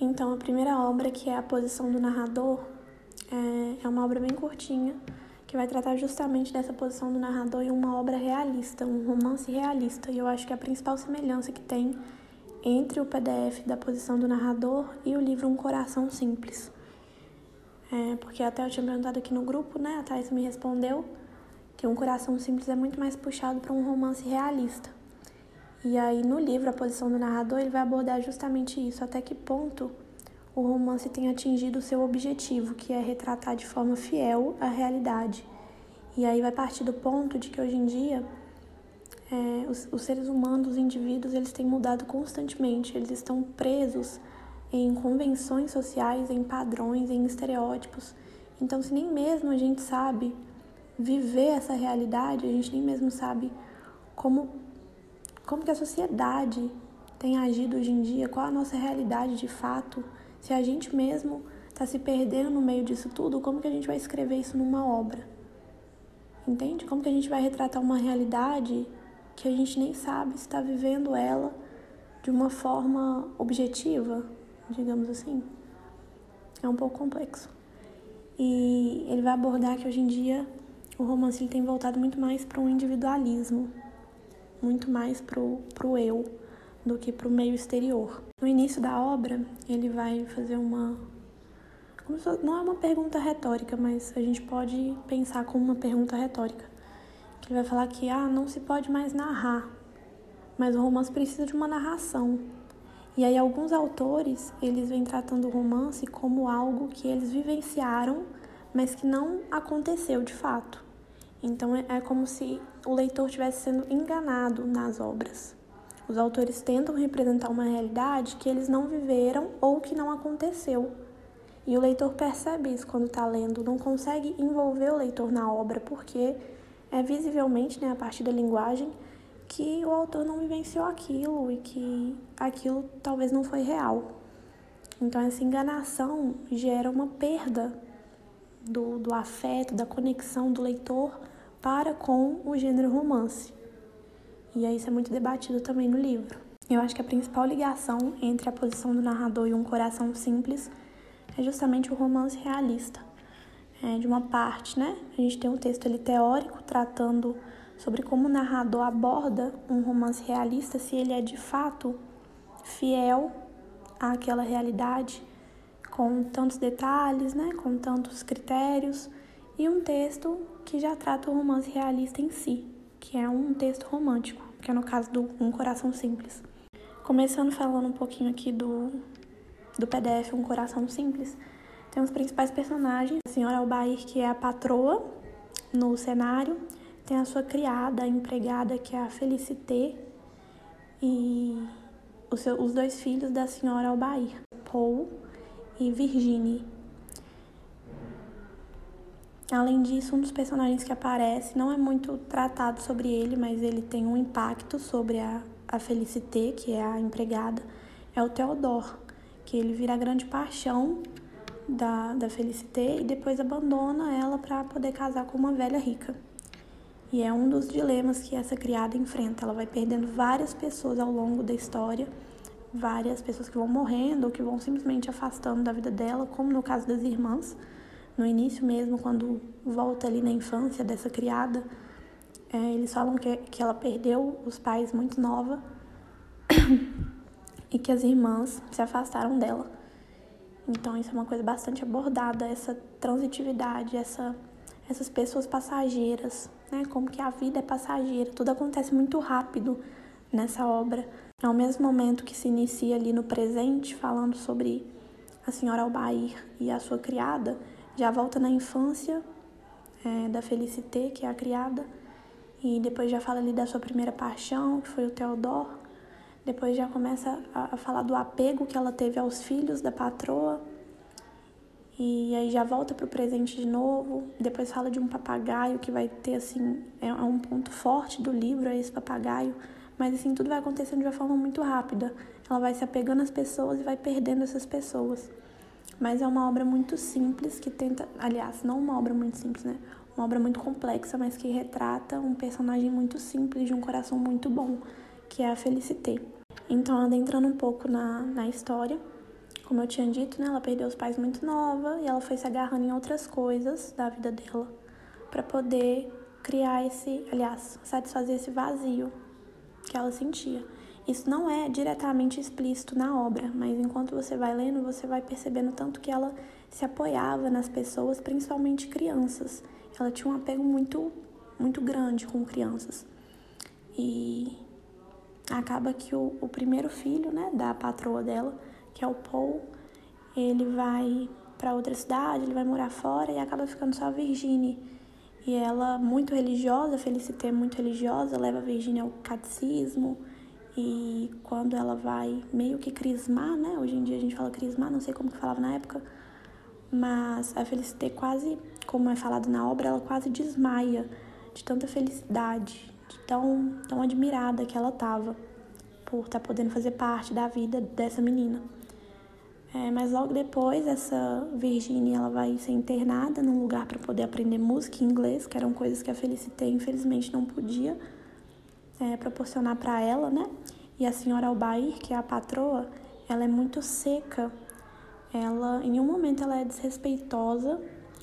Então, a primeira obra, que é A Posição do Narrador, é, é uma obra bem curtinha, que vai tratar justamente dessa posição do narrador em uma obra realista, um romance realista. E eu acho que a principal semelhança que tem entre o PDF da posição do narrador e o livro Um Coração Simples. É, porque até eu tinha perguntado aqui no grupo, né? A Thais me respondeu que Um Coração Simples é muito mais puxado para um romance realista. E aí no livro A Posição do Narrador ele vai abordar justamente isso, até que ponto o romance tem atingido o seu objetivo, que é retratar de forma fiel a realidade. E aí vai partir do ponto de que hoje em dia é, os, os, seres humanos, os indivíduos, eles têm mudado constantemente, eles estão presos em convenções sociais, em padrões, em estereótipos. Então, se nem mesmo a gente sabe viver essa realidade, a gente nem mesmo sabe como, como que a sociedade tem agido hoje em dia, qual a nossa realidade de fato, se a gente mesmo está se perdendo no meio disso tudo, como que a gente vai escrever isso numa obra? Entende? Como que a gente vai retratar uma realidade que a gente nem sabe se está vivendo ela de uma forma objetiva, digamos assim? É um pouco complexo. E ele vai abordar que hoje em dia o romance ele tem voltado muito mais para um individualismo, muito mais para o eu do que para o meio exterior. No início da obra, ele vai fazer uma. Não é uma pergunta retórica, mas a gente pode pensar como uma pergunta retórica. Que ele vai falar que ah, não se pode mais narrar, mas o romance precisa de uma narração. E aí alguns autores, eles vêm tratando o romance como algo que eles vivenciaram, mas que não aconteceu de fato. Então é, é como se o leitor estivesse sendo enganado nas obras. Os autores tentam representar uma realidade que eles não viveram ou que não aconteceu. E o leitor percebe isso quando está lendo, não consegue envolver o leitor na obra, porque é visivelmente, né, a partir da linguagem, que o autor não vivenciou aquilo e que aquilo talvez não foi real. Então, essa enganação gera uma perda do, do afeto, da conexão do leitor para com o gênero romance. E aí isso é muito debatido também no livro. Eu acho que a principal ligação entre a posição do narrador e um coração simples é justamente o romance realista. É, de uma parte, né? A gente tem um texto ali teórico tratando sobre como o narrador aborda um romance realista, se ele é de fato fiel àquela realidade, com tantos detalhes, né? Com tantos critérios, e um texto que já trata o romance realista em si, que é um texto romântico, que é no caso do Um Coração Simples. Começando falando um pouquinho aqui do, do PDF Um Coração Simples, tem os principais personagens, a senhora Albair, que é a patroa no cenário, tem a sua criada, a empregada, que é a Felicité, e os, os dois filhos da senhora Albair, Paul e Virginie. Além disso, um dos personagens que aparece não é muito tratado sobre ele, mas ele tem um impacto sobre a, a Felicité, que é a empregada, é o Theodore, que ele vira a grande paixão da, da Felicité e depois abandona ela para poder casar com uma velha rica. E é um dos dilemas que essa criada enfrenta. Ela vai perdendo várias pessoas ao longo da história, várias pessoas que vão morrendo ou que vão simplesmente afastando da vida dela, como no caso das irmãs no início mesmo, quando volta ali na infância dessa criada, é, eles falam que, que ela perdeu os pais muito nova e que as irmãs se afastaram dela. Então isso é uma coisa bastante abordada, essa transitividade, essa, essas pessoas passageiras, né? Como que a vida é passageira, tudo acontece muito rápido nessa obra. Ao mesmo momento que se inicia ali no presente, falando sobre a senhora Albair e a sua criada, já volta na infância é, da Felicité, que é a criada, e depois já fala ali da sua primeira paixão, que foi o Theodore. Depois já começa a, a falar do apego que ela teve aos filhos da patroa. E aí já volta pro presente de novo. Depois fala de um papagaio que vai ter, assim, é, é um ponto forte do livro, é esse papagaio. Mas, assim, tudo vai acontecendo de uma forma muito rápida. Ela vai se apegando às pessoas e vai perdendo essas pessoas. Mas é uma obra muito simples que tenta, aliás, não uma obra muito simples, né? Uma obra muito complexa, mas que retrata um personagem muito simples de um coração muito bom, que é a Felicité. Então, adentrando um pouco na, na história, como eu tinha dito, né, ela perdeu os pais muito nova e ela foi se agarrando em outras coisas da vida dela para poder criar esse, aliás, satisfazer esse vazio que ela sentia. Isso não é diretamente explícito na obra, mas enquanto você vai lendo, você vai percebendo tanto que ela se apoiava nas pessoas, principalmente crianças. Ela tinha um apego muito, muito grande com crianças. E acaba que o, o primeiro filho, né, da patroa dela, que é o Paul, ele vai para outra cidade, ele vai morar fora e acaba ficando só a Virginie. E ela, muito religiosa, Felicité muito religiosa, leva a Virginie ao catecismo. E quando ela vai meio que crismar, né? Hoje em dia a gente fala crismar, não sei como que falava na época. Mas a Felicité quase, como é falado na obra, ela quase desmaia de tanta felicidade, de tão, tão admirada que ela estava por estar tá podendo fazer parte da vida dessa menina. É, mas logo depois, essa Virginia ela vai ser internada num lugar para poder aprender música e inglês, que eram coisas que a Felicité infelizmente não podia é, proporcionar para ela, né? E a senhora Albair, que é a patroa, ela é muito seca. Ela, em nenhum momento, ela é desrespeitosa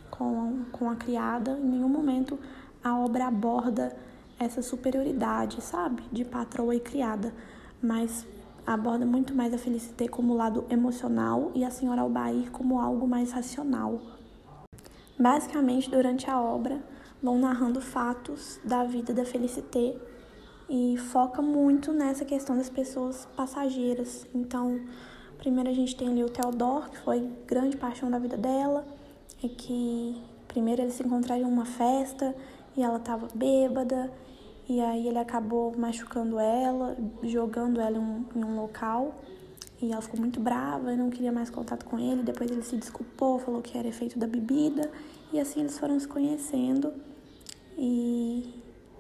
com, com a criada. Em nenhum momento a obra aborda essa superioridade, sabe? De patroa e criada. Mas aborda muito mais a Felicité como lado emocional e a senhora Albair como algo mais racional. Basicamente, durante a obra, vão narrando fatos da vida da Felicité e foca muito nessa questão das pessoas passageiras. Então, primeiro a gente tem ali o Theodore, que foi grande paixão da vida dela, e que primeiro eles se encontraram em uma festa e ela estava bêbada e aí ele acabou machucando ela, jogando ela em um, em um local. E ela ficou muito brava e não queria mais contato com ele. Depois ele se desculpou, falou que era efeito da bebida. E assim eles foram se conhecendo. E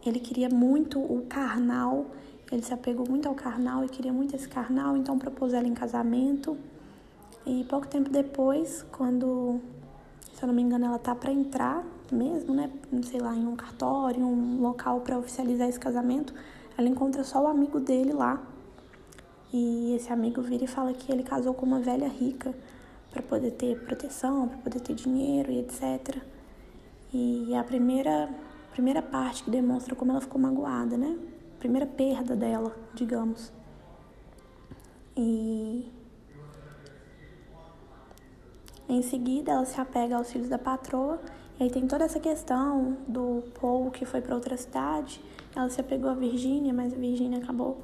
ele queria muito o carnal. Ele se apegou muito ao carnal e queria muito esse carnal, então propôs ela em casamento. E pouco tempo depois, quando, se eu não me engano, ela tá para entrar mesmo, né, sei lá, em um cartório, um local para oficializar esse casamento, ela encontra só o amigo dele lá. E esse amigo vira e fala que ele casou com uma velha rica para poder ter proteção, para poder ter dinheiro e etc. E a primeira primeira parte que demonstra como ela ficou magoada, né? Primeira perda dela, digamos. E em seguida ela se apega aos filhos da patroa e aí tem toda essa questão do Paul que foi para outra cidade. Ela se apegou a Virgínia, mas a Virgínia acabou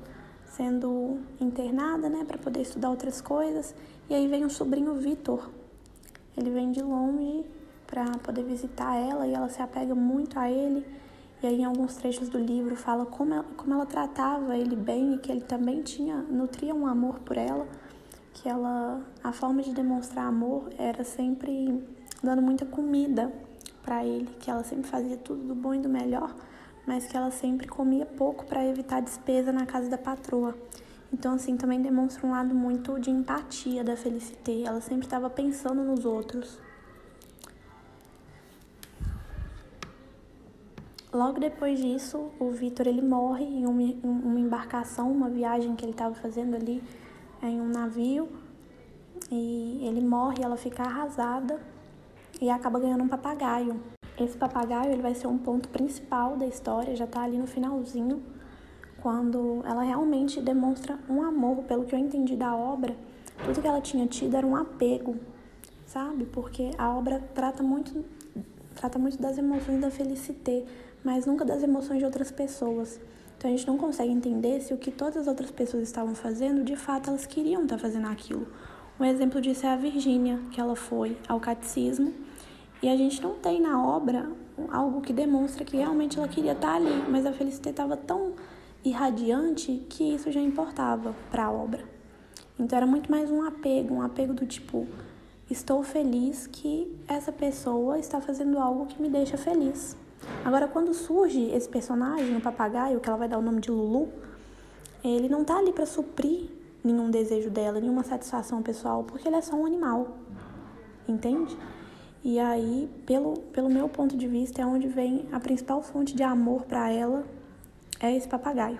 sendo internada, né, para poder estudar outras coisas. E aí vem o sobrinho Vitor. Ele vem de longe para poder visitar ela e ela se apega muito a ele. E aí em alguns trechos do livro fala como ela, como ela tratava ele bem e que ele também tinha nutria um amor por ela, que ela a forma de demonstrar amor era sempre dando muita comida para ele, que ela sempre fazia tudo do bom e do melhor, mas que ela sempre comia pouco para evitar despesa na casa da patroa. Então, assim, também demonstra um lado muito de empatia da Felicité. Ela sempre estava pensando nos outros. Logo depois disso, o Vitor ele morre em uma, em uma embarcação, uma viagem que ele estava fazendo ali em um navio. E ele morre, ela fica arrasada e acaba ganhando um papagaio. Esse papagaio ele vai ser um ponto principal da história, já tá ali no finalzinho, quando ela realmente demonstra um amor, pelo que eu entendi da obra, tudo que ela tinha tido era um apego, sabe? Porque a obra trata muito trata muito das emoções da Felicité, mas nunca das emoções de outras pessoas. Então a gente não consegue entender se o que todas as outras pessoas estavam fazendo, de fato elas queriam estar tá fazendo aquilo. Um exemplo disso é a Virgínia, que ela foi ao catecismo e a gente não tem na obra algo que demonstra que realmente ela queria estar ali, mas a Felicité estava tão irradiante que isso já importava para a obra. Então era muito mais um apego, um apego do tipo, estou feliz que essa pessoa está fazendo algo que me deixa feliz. Agora, quando surge esse personagem, o papagaio, que ela vai dar o nome de Lulu, ele não tá ali para suprir nenhum desejo dela, nenhuma satisfação pessoal, porque ele é só um animal. Entende? E aí, pelo, pelo meu ponto de vista, é onde vem a principal fonte de amor para ela, é esse papagaio.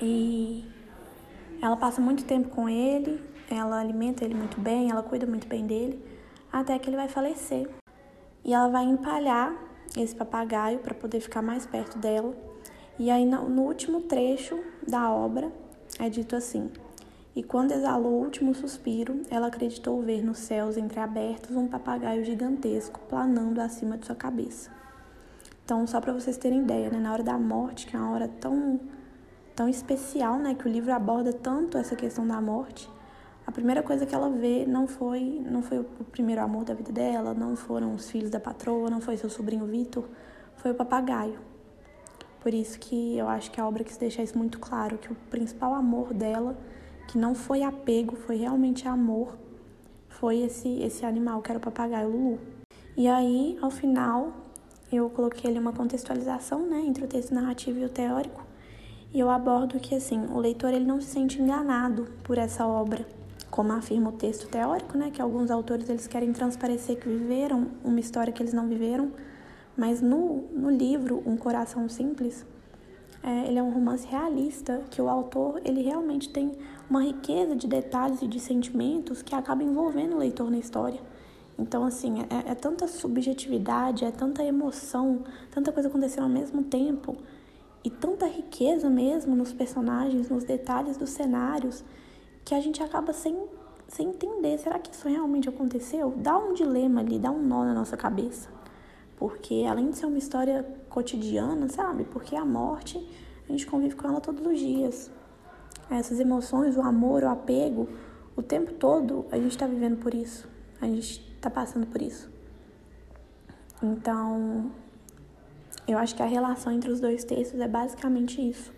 E ela passa muito tempo com ele, ela alimenta ele muito bem, ela cuida muito bem dele, até que ele vai falecer. E ela vai empalhar esse papagaio para poder ficar mais perto dela. E aí, no último trecho da obra, é dito assim: E quando exalou o último suspiro, ela acreditou ver nos céus entreabertos um papagaio gigantesco planando acima de sua cabeça. Então, só para vocês terem ideia, né, na hora da morte, que é uma hora tão, tão especial, né, que o livro aborda tanto essa questão da morte, a primeira coisa que ela vê não foi, não foi o primeiro amor da vida dela, não foram os filhos da patroa, não foi seu sobrinho Vitor, foi o papagaio. Por isso que eu acho que a obra quis deixar isso muito claro, que o principal amor dela, que não foi apego, foi realmente amor, foi esse, esse animal que era o papagaio Lulu. E aí, ao final, eu coloquei ali uma contextualização, né, entre o texto narrativo e o teórico, e eu abordo que, assim, o leitor ele não se sente enganado por essa obra, como afirma o texto teórico, né, que alguns autores eles querem transparecer que viveram uma história que eles não viveram, mas no, no livro Um Coração Simples, é, ele é um romance realista, que o autor ele realmente tem uma riqueza de detalhes e de sentimentos que acaba envolvendo o leitor na história. Então, assim, é, é tanta subjetividade, é tanta emoção, tanta coisa acontecendo ao mesmo tempo, e tanta riqueza mesmo nos personagens, nos detalhes dos cenários, que a gente acaba sem, sem entender. Será que isso realmente aconteceu? Dá um dilema ali, dá um nó na nossa cabeça. Porque além de ser uma história cotidiana, sabe? Porque a morte, a gente convive com ela todos os dias. Essas emoções, o amor, o apego, o tempo todo a gente está vivendo por isso. A gente está passando por isso. Então, eu acho que a relação entre os dois textos é basicamente isso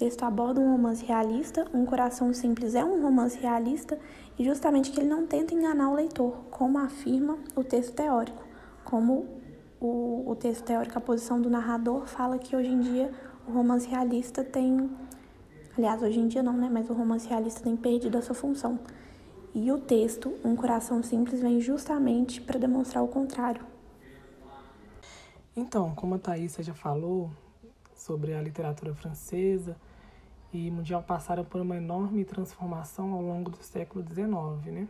texto aborda um romance realista, Um Coração Simples é um romance realista e justamente que ele não tenta enganar o leitor, como afirma o texto teórico. Como o, o texto teórico, a posição do narrador fala que hoje em dia o romance realista tem. Aliás, hoje em dia não, né? Mas o romance realista tem perdido a sua função. E o texto, Um Coração Simples, vem justamente para demonstrar o contrário. Então, como a Thaisa já falou sobre a literatura francesa, e mundial passaram por uma enorme transformação ao longo do século XIX. Né?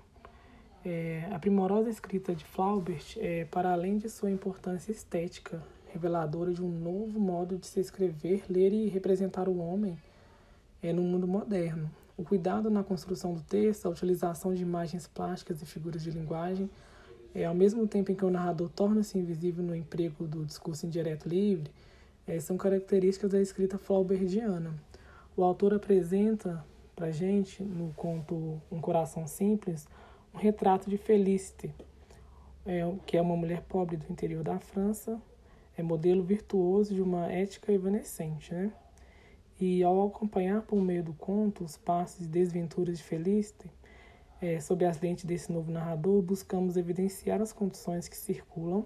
É, a primorosa escrita de Flaubert, é, para além de sua importância estética, reveladora de um novo modo de se escrever, ler e representar o homem é, no mundo moderno. O cuidado na construção do texto, a utilização de imagens plásticas e figuras de linguagem, é, ao mesmo tempo em que o narrador torna-se invisível no emprego do discurso indireto livre, é, são características da escrita flaubertiana. O autor apresenta para gente, no conto Um Coração Simples, um retrato de Felicite, é, que é uma mulher pobre do interior da França, é modelo virtuoso de uma ética evanescente. Né? E ao acompanhar por meio do conto os passos e desventuras de Felicite, é, sob as lentes desse novo narrador, buscamos evidenciar as condições que circulam,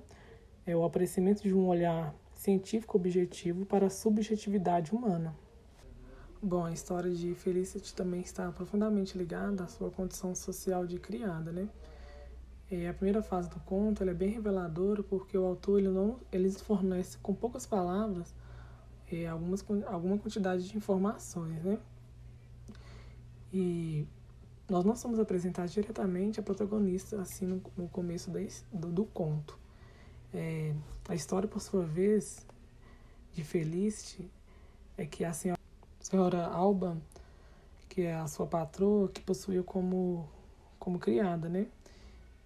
é, o aparecimento de um olhar científico objetivo para a subjetividade humana. Bom, a história de Felicity também está profundamente ligada à sua condição social de criada, né? E a primeira fase do conto é bem reveladora porque o autor ele não ele fornece com poucas palavras é, algumas, alguma quantidade de informações, né? E nós não somos apresentados diretamente a protagonista assim no, no começo do, do conto. É, a história, por sua vez, de Felicity é que a senhora senhora Alba, que é a sua patroa, que possuía como, como criada, né?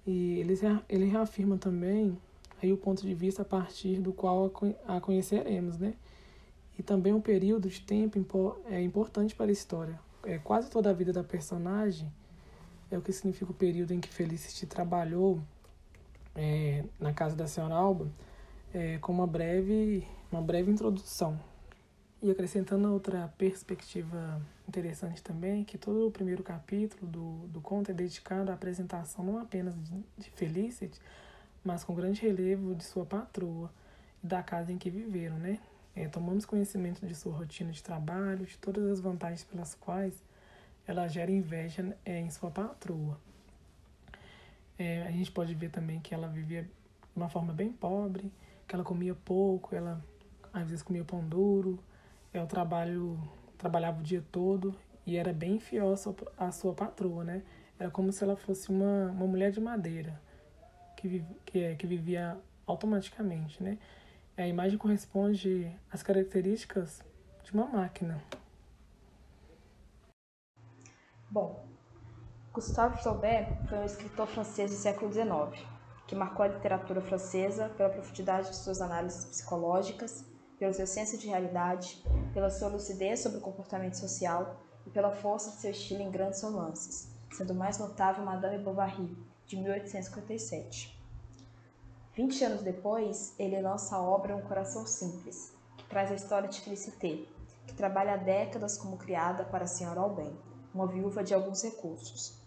E ele, ele reafirma também aí o ponto de vista a partir do qual a conheceremos, né? E também um período de tempo é importante para a história. É, quase toda a vida da personagem é o que significa o período em que Felicity trabalhou é, na casa da senhora Alba, é, com uma breve, uma breve introdução e acrescentando outra perspectiva interessante também, que todo o primeiro capítulo do, do conto é dedicado à apresentação não apenas de, de Felicity, mas com grande relevo de sua patroa e da casa em que viveram, né? É, tomamos conhecimento de sua rotina de trabalho, de todas as vantagens pelas quais ela gera inveja é, em sua patroa. É, a gente pode ver também que ela vivia de uma forma bem pobre, que ela comia pouco, ela às vezes comia pão duro, é o trabalho trabalhava o dia todo e era bem fiel à sua, à sua patroa, né? era como se ela fosse uma, uma mulher de madeira, que, que, que vivia automaticamente, né? A imagem corresponde às características de uma máquina. Bom, Gustave Flaubert foi um escritor francês do século XIX, que marcou a literatura francesa pela profundidade de suas análises psicológicas, pelo seu senso de realidade, pela sua lucidez sobre o comportamento social e pela força de seu estilo em grandes romances, sendo mais notável Madame Bovary, de 1857. Vinte anos depois, ele lança a obra Um Coração Simples, que traz a história de Felicité, que trabalha há décadas como criada para a senhora Albin, uma viúva de alguns recursos.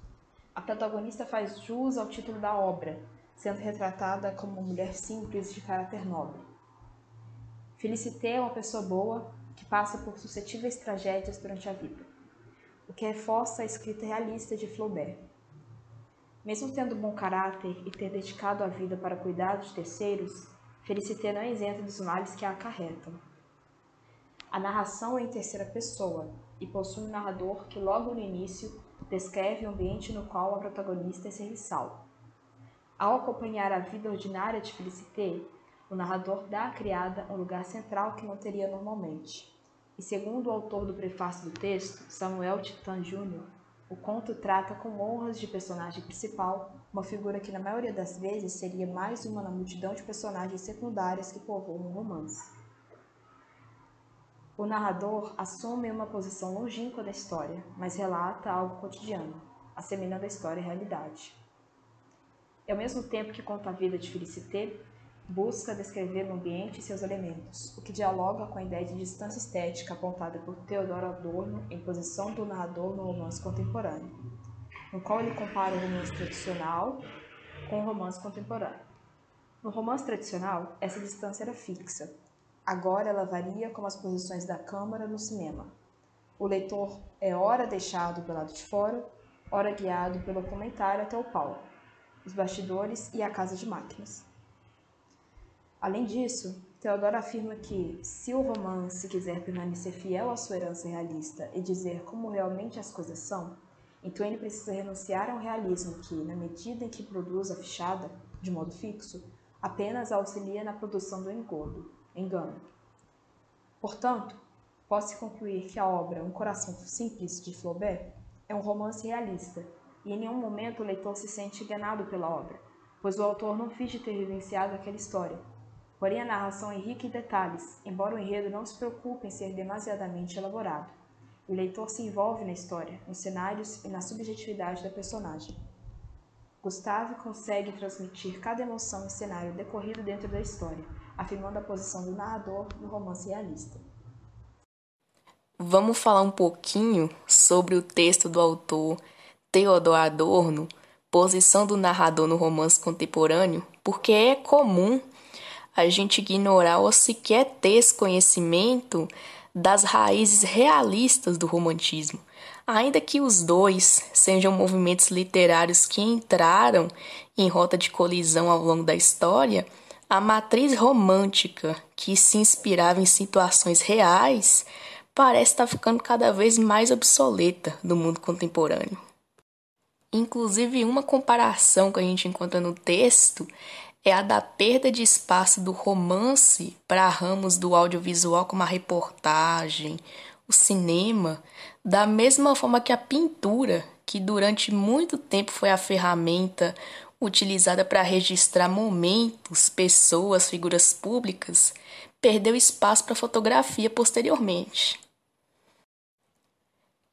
A protagonista faz jus ao título da obra, sendo retratada como uma mulher simples de caráter nobre. Felicité é uma pessoa boa que passa por suscetíveis tragédias durante a vida o que reforça a escrita realista de Flaubert. Mesmo tendo bom caráter e ter dedicado a vida para cuidar dos terceiros, Felicité não é isenta dos males que a acarretam. A narração é em terceira pessoa e possui um narrador que, logo no início, descreve o ambiente no qual a protagonista é serviçal. Ao acompanhar a vida ordinária de Felicité, o narrador dá à criada um lugar central que não teria normalmente. E segundo o autor do prefácio do texto, Samuel Titan Jr., o conto trata com honras de personagem principal, uma figura que na maioria das vezes seria mais uma na multidão de personagens secundárias que povoam um romance. O narrador assume uma posição longínqua da história, mas relata algo cotidiano, assemelhando a história à realidade. E ao mesmo tempo que conta a vida de Felicité, busca descrever o ambiente e seus elementos, o que dialoga com a ideia de distância estética apontada por Theodor Adorno em posição do narrador no romance contemporâneo, no qual ele compara o romance tradicional com o romance contemporâneo. No romance tradicional, essa distância era fixa. Agora ela varia como as posições da câmara no cinema. O leitor é ora deixado pelo lado de fora, ora guiado pelo comentário até o palco, os bastidores e a casa de máquinas. Além disso, Theodora afirma que, se o romance quiser permanecer fiel à sua herança realista e dizer como realmente as coisas são, então ele precisa renunciar a um realismo que, na medida em que produz a fichada, de modo fixo, apenas auxilia na produção do engodo, engano. Portanto, pode-se concluir que a obra Um Coração Simples, de Flaubert, é um romance realista, e em nenhum momento o leitor se sente enganado pela obra, pois o autor não finge ter vivenciado aquela história, Porém, a narração é rica em detalhes, embora o enredo não se preocupe em ser demasiadamente elaborado. O leitor se envolve na história, nos cenários e na subjetividade da personagem. Gustave consegue transmitir cada emoção e cenário decorrido dentro da história, afirmando a posição do narrador no romance realista. Vamos falar um pouquinho sobre o texto do autor Theodor Adorno, posição do narrador no romance contemporâneo, porque é comum a gente ignorar ou sequer ter esse conhecimento das raízes realistas do romantismo. Ainda que os dois sejam movimentos literários que entraram em rota de colisão ao longo da história, a matriz romântica que se inspirava em situações reais parece estar ficando cada vez mais obsoleta no mundo contemporâneo. Inclusive, uma comparação que a gente encontra no texto é a da perda de espaço do romance para ramos do audiovisual como a reportagem, o cinema, da mesma forma que a pintura, que durante muito tempo foi a ferramenta utilizada para registrar momentos, pessoas, figuras públicas, perdeu espaço para fotografia posteriormente.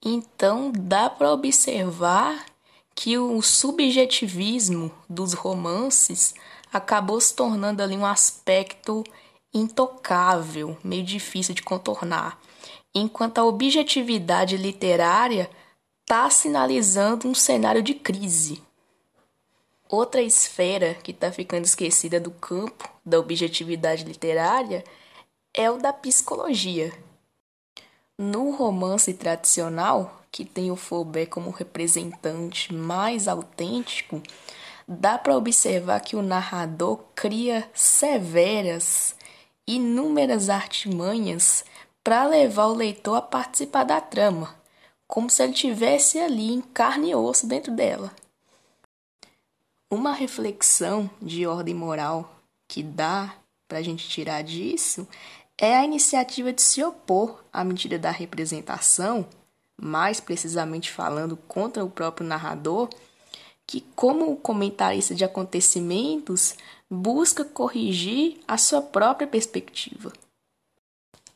Então dá para observar que o subjetivismo dos romances acabou se tornando ali um aspecto intocável, meio difícil de contornar, enquanto a objetividade literária está sinalizando um cenário de crise. Outra esfera que está ficando esquecida do campo da objetividade literária é o da psicologia. No romance tradicional, que tem o Flaubert como representante mais autêntico, dá para observar que o narrador cria severas, inúmeras artimanhas para levar o leitor a participar da trama, como se ele tivesse ali em carne e osso dentro dela. Uma reflexão de ordem moral que dá para a gente tirar disso é a iniciativa de se opor à mentira da representação, mais precisamente falando contra o próprio narrador, que, como comentarista de acontecimentos, busca corrigir a sua própria perspectiva.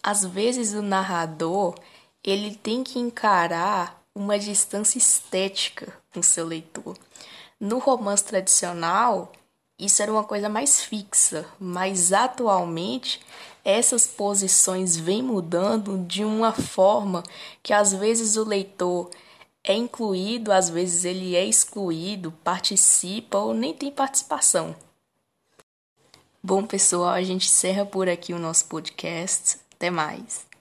Às vezes o narrador ele tem que encarar uma distância estética com seu leitor. No romance tradicional, isso era uma coisa mais fixa, mas atualmente essas posições vêm mudando de uma forma que às vezes o leitor é incluído, às vezes ele é excluído, participa ou nem tem participação. Bom, pessoal, a gente encerra por aqui o nosso podcast. Até mais.